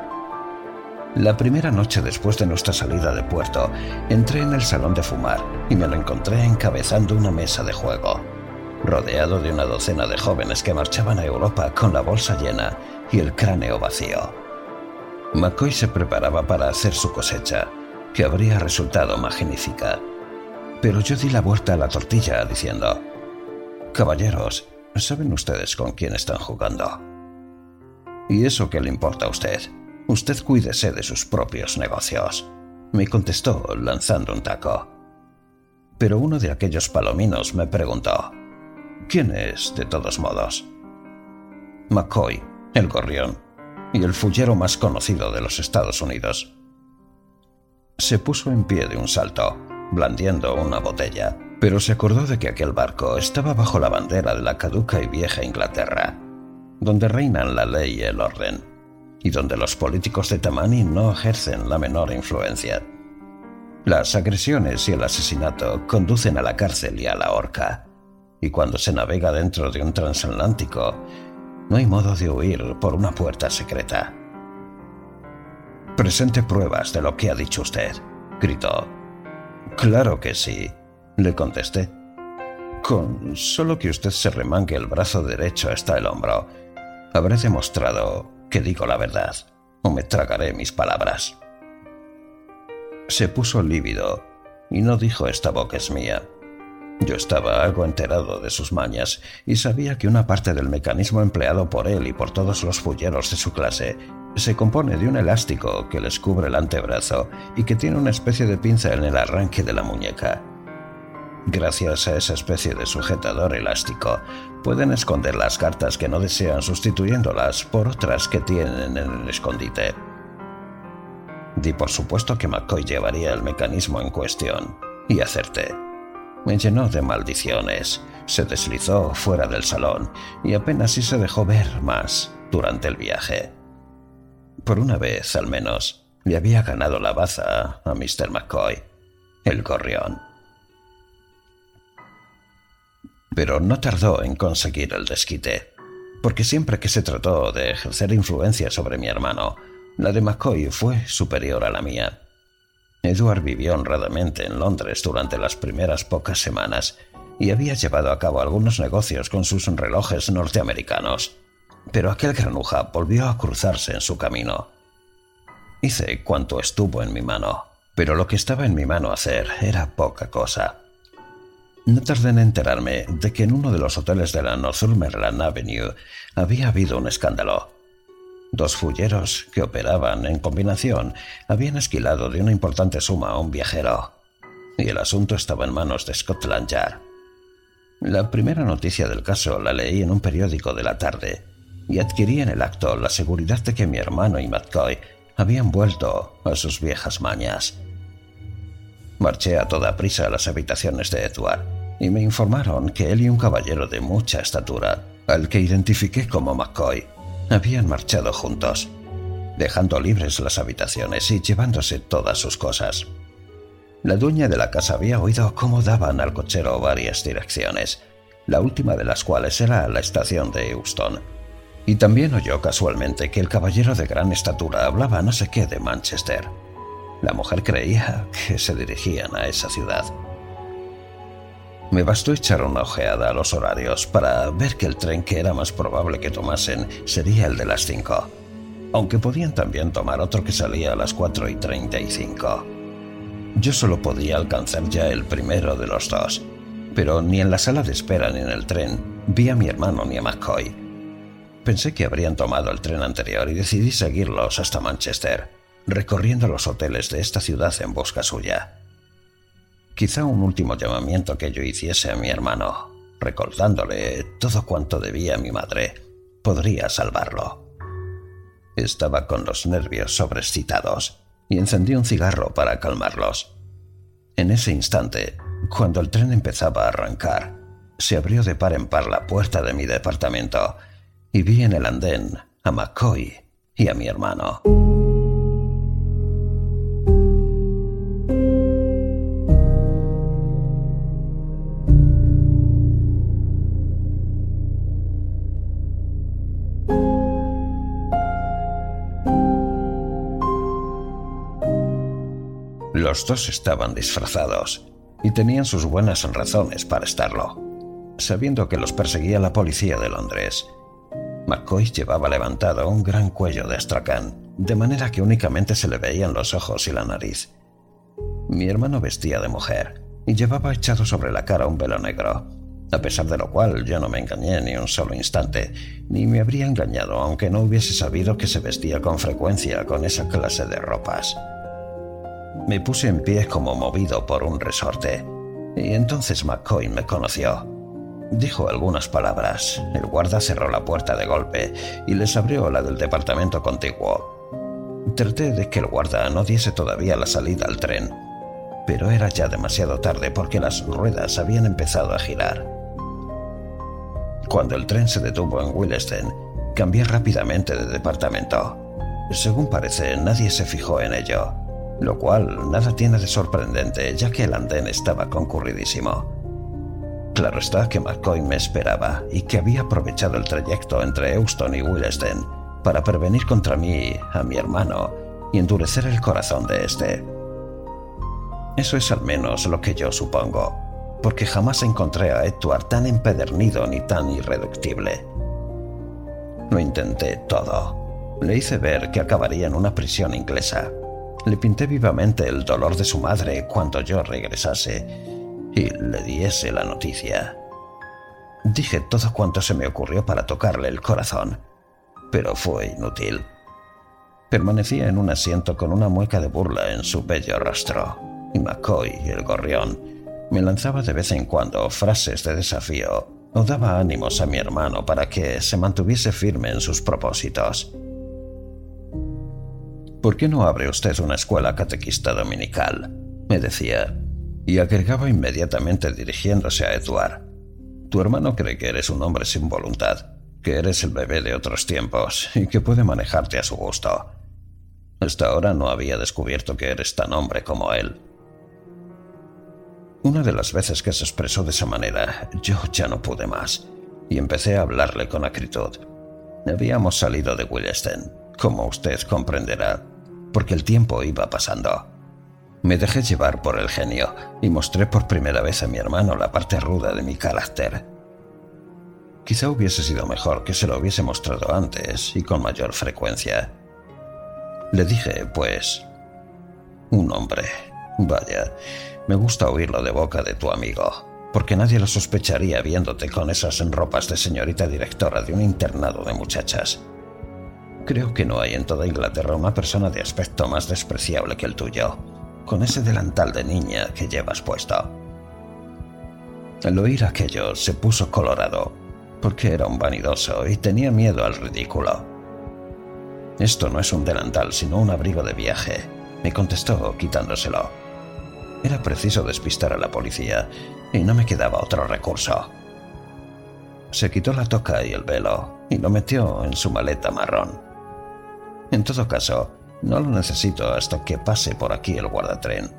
La primera noche después de nuestra salida de puerto, entré en el salón de fumar y me lo encontré encabezando una mesa de juego, rodeado de una docena de jóvenes que marchaban a Europa con la bolsa llena y el cráneo vacío. McCoy se preparaba para hacer su cosecha, que habría resultado magnífica. Pero yo di la vuelta a la tortilla diciendo, Caballeros, ¿saben ustedes con quién están jugando? ¿Y eso qué le importa a usted? Usted cuídese de sus propios negocios, me contestó lanzando un taco. Pero uno de aquellos palominos me preguntó, ¿quién es de todos modos? McCoy, el gorrión, y el fullero más conocido de los Estados Unidos. Se puso en pie de un salto blandiendo una botella, pero se acordó de que aquel barco estaba bajo la bandera de la caduca y vieja Inglaterra, donde reinan la ley y el orden, y donde los políticos de Tamani no ejercen la menor influencia. Las agresiones y el asesinato conducen a la cárcel y a la horca, y cuando se navega dentro de un transatlántico, no hay modo de huir por una puerta secreta. Presente pruebas de lo que ha dicho usted, gritó. Claro que sí, le contesté. Con solo que usted se remangue el brazo derecho hasta el hombro, habré demostrado que digo la verdad, o me tragaré mis palabras. Se puso lívido y no dijo esta boca es mía. Yo estaba algo enterado de sus mañas y sabía que una parte del mecanismo empleado por él y por todos los fulleros de su clase se compone de un elástico que les cubre el antebrazo y que tiene una especie de pinza en el arranque de la muñeca. Gracias a esa especie de sujetador elástico, pueden esconder las cartas que no desean sustituyéndolas por otras que tienen en el escondite. Di por supuesto que McCoy llevaría el mecanismo en cuestión, y acerté. Me llenó de maldiciones, se deslizó fuera del salón y apenas si se dejó ver más durante el viaje. Por una vez, al menos, le había ganado la baza a Mr. McCoy, el gorrión. Pero no tardó en conseguir el desquite, porque siempre que se trató de ejercer influencia sobre mi hermano, la de McCoy fue superior a la mía. Edward vivió honradamente en Londres durante las primeras pocas semanas y había llevado a cabo algunos negocios con sus relojes norteamericanos pero aquel granuja volvió a cruzarse en su camino. Hice cuanto estuvo en mi mano, pero lo que estaba en mi mano hacer era poca cosa. No tardé en enterarme de que en uno de los hoteles de la Northumberland Avenue había habido un escándalo. Dos fulleros que operaban en combinación habían esquilado de una importante suma a un viajero, y el asunto estaba en manos de Scotland Yard. La primera noticia del caso la leí en un periódico de la tarde, y adquirí en el acto la seguridad de que mi hermano y McCoy habían vuelto a sus viejas mañas. Marché a toda prisa a las habitaciones de Edward y me informaron que él y un caballero de mucha estatura, al que identifiqué como McCoy, habían marchado juntos, dejando libres las habitaciones y llevándose todas sus cosas. La dueña de la casa había oído cómo daban al cochero varias direcciones, la última de las cuales era la estación de Euston. Y también oyó casualmente que el caballero de gran estatura hablaba no sé qué de Manchester. La mujer creía que se dirigían a esa ciudad. Me bastó echar una ojeada a los horarios para ver que el tren que era más probable que tomasen sería el de las 5, aunque podían también tomar otro que salía a las 4 y 35. Yo solo podía alcanzar ya el primero de los dos, pero ni en la sala de espera ni en el tren vi a mi hermano ni a McCoy. Pensé que habrían tomado el tren anterior y decidí seguirlos hasta Manchester, recorriendo los hoteles de esta ciudad en busca suya. Quizá un último llamamiento que yo hiciese a mi hermano, recordándole todo cuanto debía a mi madre, podría salvarlo. Estaba con los nervios sobrecitados y encendí un cigarro para calmarlos. En ese instante, cuando el tren empezaba a arrancar, se abrió de par en par la puerta de mi departamento y vi en el andén a McCoy y a mi hermano. Los dos estaban disfrazados y tenían sus buenas razones para estarlo, sabiendo que los perseguía la policía de Londres. McCoy llevaba levantado un gran cuello de astracán, de manera que únicamente se le veían los ojos y la nariz. Mi hermano vestía de mujer y llevaba echado sobre la cara un velo negro, a pesar de lo cual yo no me engañé ni un solo instante, ni me habría engañado aunque no hubiese sabido que se vestía con frecuencia con esa clase de ropas. Me puse en pie como movido por un resorte, y entonces McCoy me conoció. Dijo algunas palabras, el guarda cerró la puerta de golpe y les abrió la del departamento contiguo. Traté de que el guarda no diese todavía la salida al tren, pero era ya demasiado tarde porque las ruedas habían empezado a girar. Cuando el tren se detuvo en Willesden, cambié rápidamente de departamento. Según parece, nadie se fijó en ello lo cual nada tiene de sorprendente ya que el andén estaba concurridísimo. Claro está que McCoy me esperaba y que había aprovechado el trayecto entre Euston y Willesden para prevenir contra mí a mi hermano y endurecer el corazón de este. Eso es al menos lo que yo supongo, porque jamás encontré a Edward tan empedernido ni tan irreductible. Lo intenté todo. Le hice ver que acabaría en una prisión inglesa, le pinté vivamente el dolor de su madre cuando yo regresase y le diese la noticia. Dije todo cuanto se me ocurrió para tocarle el corazón, pero fue inútil. Permanecía en un asiento con una mueca de burla en su bello rostro, y McCoy, el gorrión, me lanzaba de vez en cuando frases de desafío o daba ánimos a mi hermano para que se mantuviese firme en sus propósitos. ¿Por qué no abre usted una escuela catequista dominical? me decía, y agregaba inmediatamente dirigiéndose a Edward. Tu hermano cree que eres un hombre sin voluntad, que eres el bebé de otros tiempos y que puede manejarte a su gusto. Hasta ahora no había descubierto que eres tan hombre como él. Una de las veces que se expresó de esa manera, yo ya no pude más, y empecé a hablarle con acritud. Habíamos salido de Willesden, como usted comprenderá, porque el tiempo iba pasando. Me dejé llevar por el genio y mostré por primera vez a mi hermano la parte ruda de mi carácter. Quizá hubiese sido mejor que se lo hubiese mostrado antes y con mayor frecuencia. Le dije, pues, un hombre. Vaya, me gusta oírlo de boca de tu amigo, porque nadie lo sospecharía viéndote con esas ropas de señorita directora de un internado de muchachas. Creo que no hay en toda Inglaterra una persona de aspecto más despreciable que el tuyo, con ese delantal de niña que llevas puesto. Al oír aquello se puso colorado, porque era un vanidoso y tenía miedo al ridículo. Esto no es un delantal, sino un abrigo de viaje, me contestó quitándoselo. Era preciso despistar a la policía y no me quedaba otro recurso. Se quitó la toca y el velo y lo metió en su maleta marrón. En todo caso, no lo necesito hasta que pase por aquí el guardatren.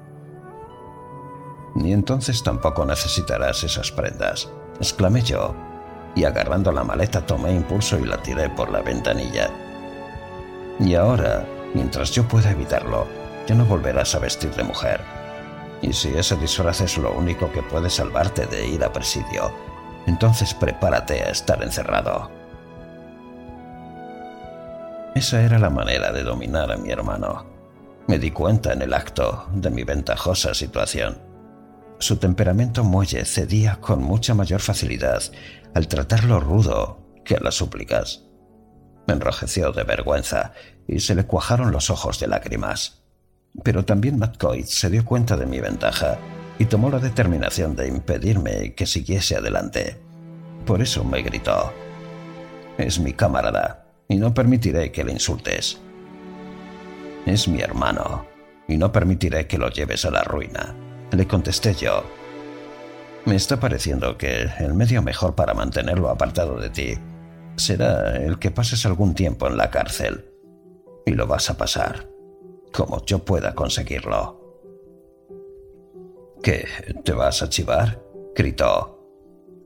Ni entonces tampoco necesitarás esas prendas, exclamé yo, y agarrando la maleta tomé impulso y la tiré por la ventanilla. Y ahora, mientras yo pueda evitarlo, ya no volverás a vestir de mujer. Y si ese disfraz es lo único que puede salvarte de ir a presidio, entonces prepárate a estar encerrado. Esa era la manera de dominar a mi hermano. Me di cuenta en el acto de mi ventajosa situación. Su temperamento muelle cedía con mucha mayor facilidad al tratarlo rudo que a las súplicas. Me enrojeció de vergüenza y se le cuajaron los ojos de lágrimas. Pero también McCoy se dio cuenta de mi ventaja y tomó la determinación de impedirme que siguiese adelante. Por eso me gritó, Es mi camarada y no permitiré que le insultes. Es mi hermano y no permitiré que lo lleves a la ruina, le contesté yo. Me está pareciendo que el medio mejor para mantenerlo apartado de ti será el que pases algún tiempo en la cárcel. Y lo vas a pasar, como yo pueda conseguirlo. ¿Qué? ¿Te vas a chivar? gritó,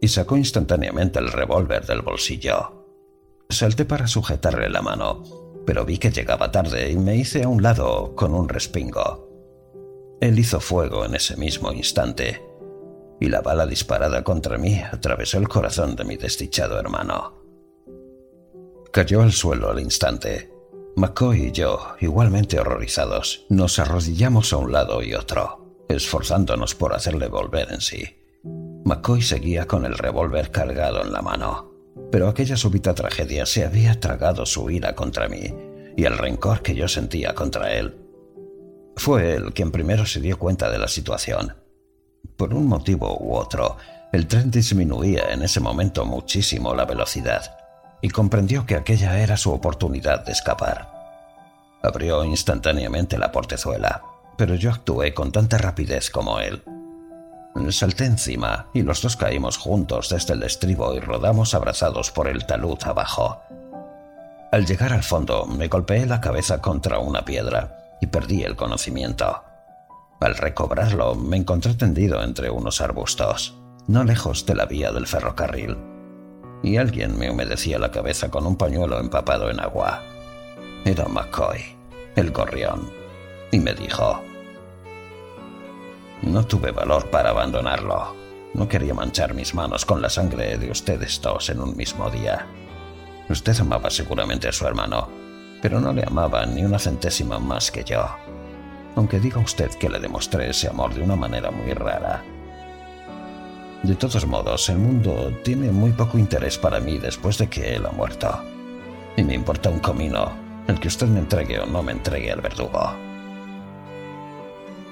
y sacó instantáneamente el revólver del bolsillo. Salté para sujetarle la mano, pero vi que llegaba tarde y me hice a un lado con un respingo. Él hizo fuego en ese mismo instante, y la bala disparada contra mí atravesó el corazón de mi desdichado hermano. Cayó al suelo al instante. McCoy y yo, igualmente horrorizados, nos arrodillamos a un lado y otro, esforzándonos por hacerle volver en sí. McCoy seguía con el revólver cargado en la mano, pero aquella súbita tragedia se había tragado su ira contra mí y el rencor que yo sentía contra él. Fue él quien primero se dio cuenta de la situación. Por un motivo u otro, el tren disminuía en ese momento muchísimo la velocidad y comprendió que aquella era su oportunidad de escapar. Abrió instantáneamente la portezuela, pero yo actué con tanta rapidez como él. Salté encima y los dos caímos juntos desde el estribo y rodamos abrazados por el talud abajo. Al llegar al fondo me golpeé la cabeza contra una piedra y perdí el conocimiento. Al recobrarlo me encontré tendido entre unos arbustos, no lejos de la vía del ferrocarril y alguien me humedecía la cabeza con un pañuelo empapado en agua. Era McCoy, el gorrión, y me dijo, no tuve valor para abandonarlo. No quería manchar mis manos con la sangre de ustedes dos en un mismo día. Usted amaba seguramente a su hermano, pero no le amaba ni una centésima más que yo. Aunque diga usted que le demostré ese amor de una manera muy rara. De todos modos, el mundo tiene muy poco interés para mí después de que él ha muerto. Y me importa un comino el que usted me entregue o no me entregue al verdugo.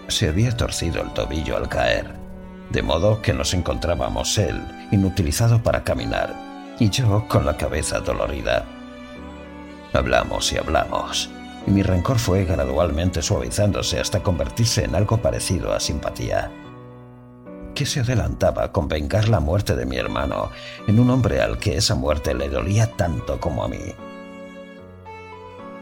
Se había torcido el tobillo al caer, de modo que nos encontrábamos él, inutilizado para caminar, y yo con la cabeza dolorida. Hablamos y hablamos, y mi rencor fue gradualmente suavizándose hasta convertirse en algo parecido a simpatía qué se adelantaba con vengar la muerte de mi hermano en un hombre al que esa muerte le dolía tanto como a mí.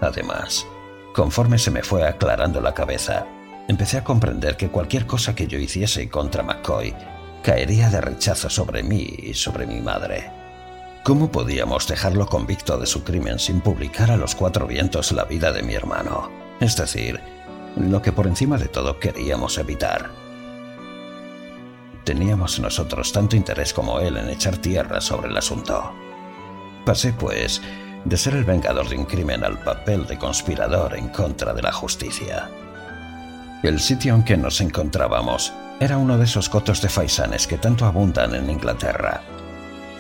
Además, conforme se me fue aclarando la cabeza, empecé a comprender que cualquier cosa que yo hiciese contra McCoy caería de rechazo sobre mí y sobre mi madre. ¿Cómo podíamos dejarlo convicto de su crimen sin publicar a los cuatro vientos la vida de mi hermano? Es decir, lo que por encima de todo queríamos evitar. Teníamos nosotros tanto interés como él en echar tierra sobre el asunto. Pasé, pues, de ser el vengador de un crimen al papel de conspirador en contra de la justicia. El sitio en que nos encontrábamos era uno de esos cotos de faisanes que tanto abundan en Inglaterra.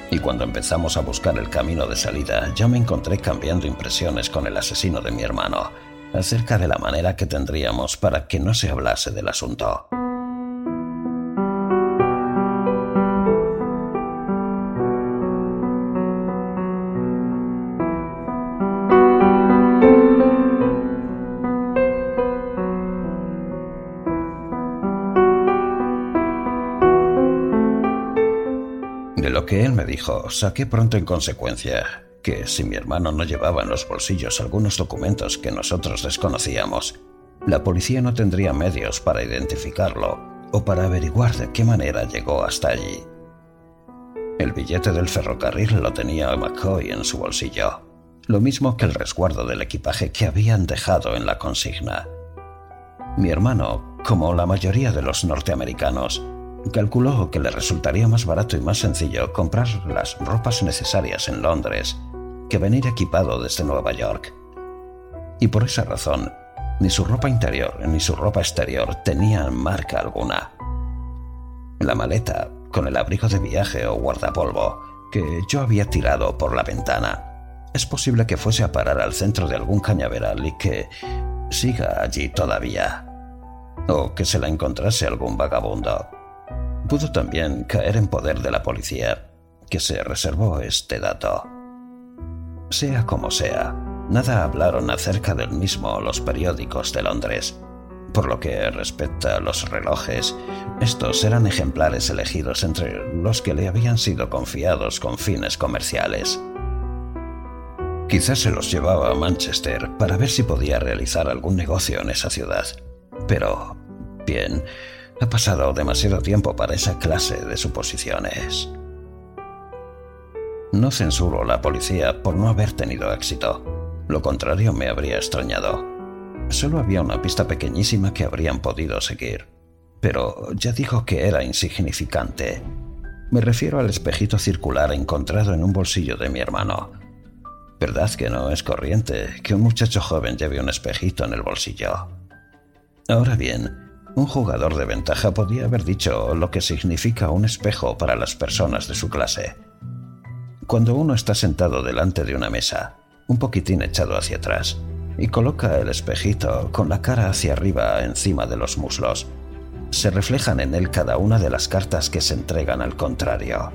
Y cuando empezamos a buscar el camino de salida, yo me encontré cambiando impresiones con el asesino de mi hermano acerca de la manera que tendríamos para que no se hablase del asunto. Dijo, saqué pronto en consecuencia que si mi hermano no llevaba en los bolsillos algunos documentos que nosotros desconocíamos, la policía no tendría medios para identificarlo o para averiguar de qué manera llegó hasta allí. El billete del ferrocarril lo tenía McCoy en su bolsillo, lo mismo que el resguardo del equipaje que habían dejado en la consigna. Mi hermano, como la mayoría de los norteamericanos, calculó que le resultaría más barato y más sencillo comprar las ropas necesarias en Londres que venir equipado desde Nueva York. Y por esa razón, ni su ropa interior ni su ropa exterior tenían marca alguna. La maleta, con el abrigo de viaje o guardapolvo que yo había tirado por la ventana, es posible que fuese a parar al centro de algún cañaveral y que siga allí todavía. O que se la encontrase algún vagabundo. Pudo también caer en poder de la policía, que se reservó este dato. Sea como sea, nada hablaron acerca del mismo los periódicos de Londres. Por lo que respecta a los relojes, estos eran ejemplares elegidos entre los que le habían sido confiados con fines comerciales. Quizás se los llevaba a Manchester para ver si podía realizar algún negocio en esa ciudad. Pero, bien, ha pasado demasiado tiempo para esa clase de suposiciones. No censuro a la policía por no haber tenido éxito. Lo contrario me habría extrañado. Solo había una pista pequeñísima que habrían podido seguir. Pero ya dijo que era insignificante. Me refiero al espejito circular encontrado en un bolsillo de mi hermano. ¿Verdad que no es corriente que un muchacho joven lleve un espejito en el bolsillo? Ahora bien, un jugador de ventaja podía haber dicho lo que significa un espejo para las personas de su clase. Cuando uno está sentado delante de una mesa, un poquitín echado hacia atrás, y coloca el espejito con la cara hacia arriba encima de los muslos, se reflejan en él cada una de las cartas que se entregan al contrario.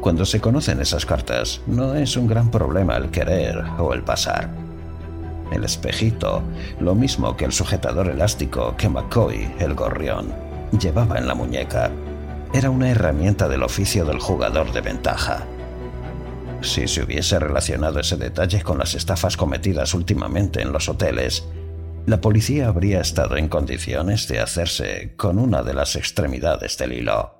Cuando se conocen esas cartas, no es un gran problema el querer o el pasar. El espejito, lo mismo que el sujetador elástico que McCoy, el gorrión, llevaba en la muñeca, era una herramienta del oficio del jugador de ventaja. Si se hubiese relacionado ese detalle con las estafas cometidas últimamente en los hoteles, la policía habría estado en condiciones de hacerse con una de las extremidades del hilo.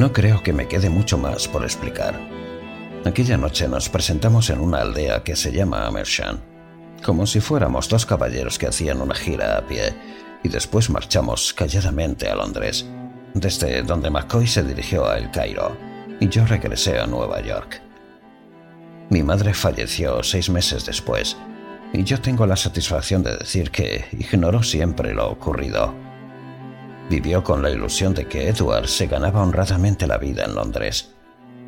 No creo que me quede mucho más por explicar. Aquella noche nos presentamos en una aldea que se llama Amershan, como si fuéramos dos caballeros que hacían una gira a pie, y después marchamos calladamente a Londres, desde donde McCoy se dirigió a El Cairo, y yo regresé a Nueva York. Mi madre falleció seis meses después, y yo tengo la satisfacción de decir que ignoró siempre lo ocurrido Vivió con la ilusión de que Edward se ganaba honradamente la vida en Londres,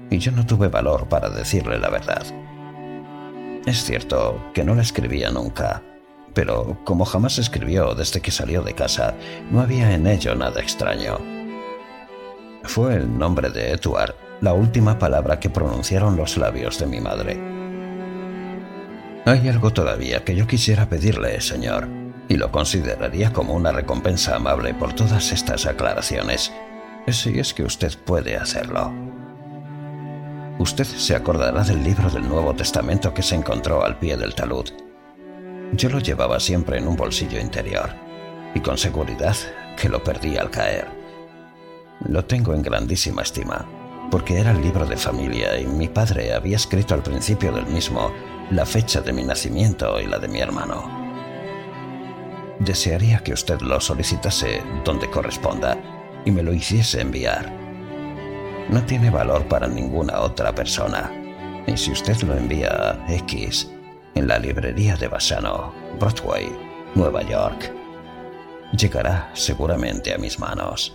y yo no tuve valor para decirle la verdad. Es cierto que no la escribía nunca, pero como jamás escribió desde que salió de casa, no había en ello nada extraño. Fue el nombre de Edward la última palabra que pronunciaron los labios de mi madre. Hay algo todavía que yo quisiera pedirle, señor, y lo consideraría como una recompensa amable por todas estas aclaraciones, si es que usted puede hacerlo. Usted se acordará del libro del Nuevo Testamento que se encontró al pie del talud. Yo lo llevaba siempre en un bolsillo interior, y con seguridad que lo perdí al caer. Lo tengo en grandísima estima, porque era el libro de familia y mi padre había escrito al principio del mismo la fecha de mi nacimiento y la de mi hermano. Desearía que usted lo solicitase donde corresponda y me lo hiciese enviar. No tiene valor para ninguna otra persona. Y si usted lo envía a X en la librería de Bassano, Broadway, Nueva York, llegará seguramente a mis manos.